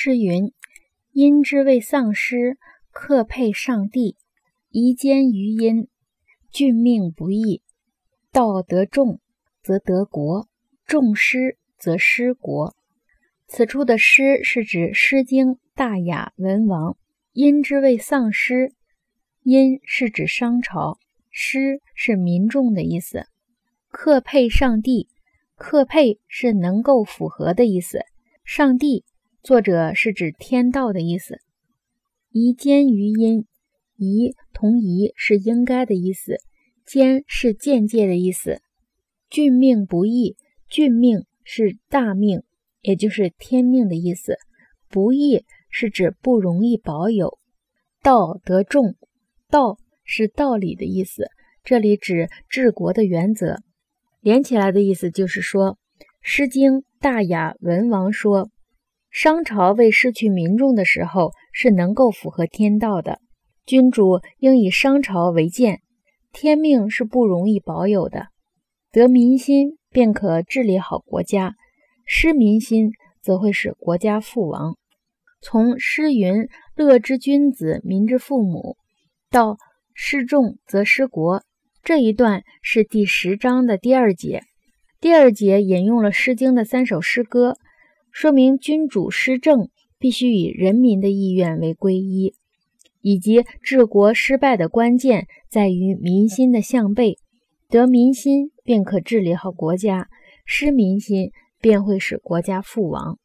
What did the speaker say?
诗云：“因之谓丧失，克配上帝。宜兼于殷，俊命不易。道得众，则得国；众失，则失国。”此处的“失”是指《诗经》大雅文王。因之谓丧失，因是指商朝，失是民众的意思。克配上帝，克配是能够符合的意思。上帝，作者是指天道的意思。宜坚于阴，宜同宜是应该的意思，坚是间接的意思。俊命不易，俊命是大命，也就是天命的意思。不易是指不容易保有。道得众，道是道理的意思，这里指治国的原则。连起来的意思就是说，《诗经·大雅·文王》说，商朝未失去民众的时候是能够符合天道的。君主应以商朝为鉴，天命是不容易保有的。得民心便可治理好国家，失民心则会使国家覆亡。从诗云“乐之君子，民之父母”到“失众则失国”。这一段是第十章的第二节，第二节引用了《诗经》的三首诗歌，说明君主施政必须以人民的意愿为归依，以及治国失败的关键在于民心的向背，得民心便可治理好国家，失民心便会使国家覆亡。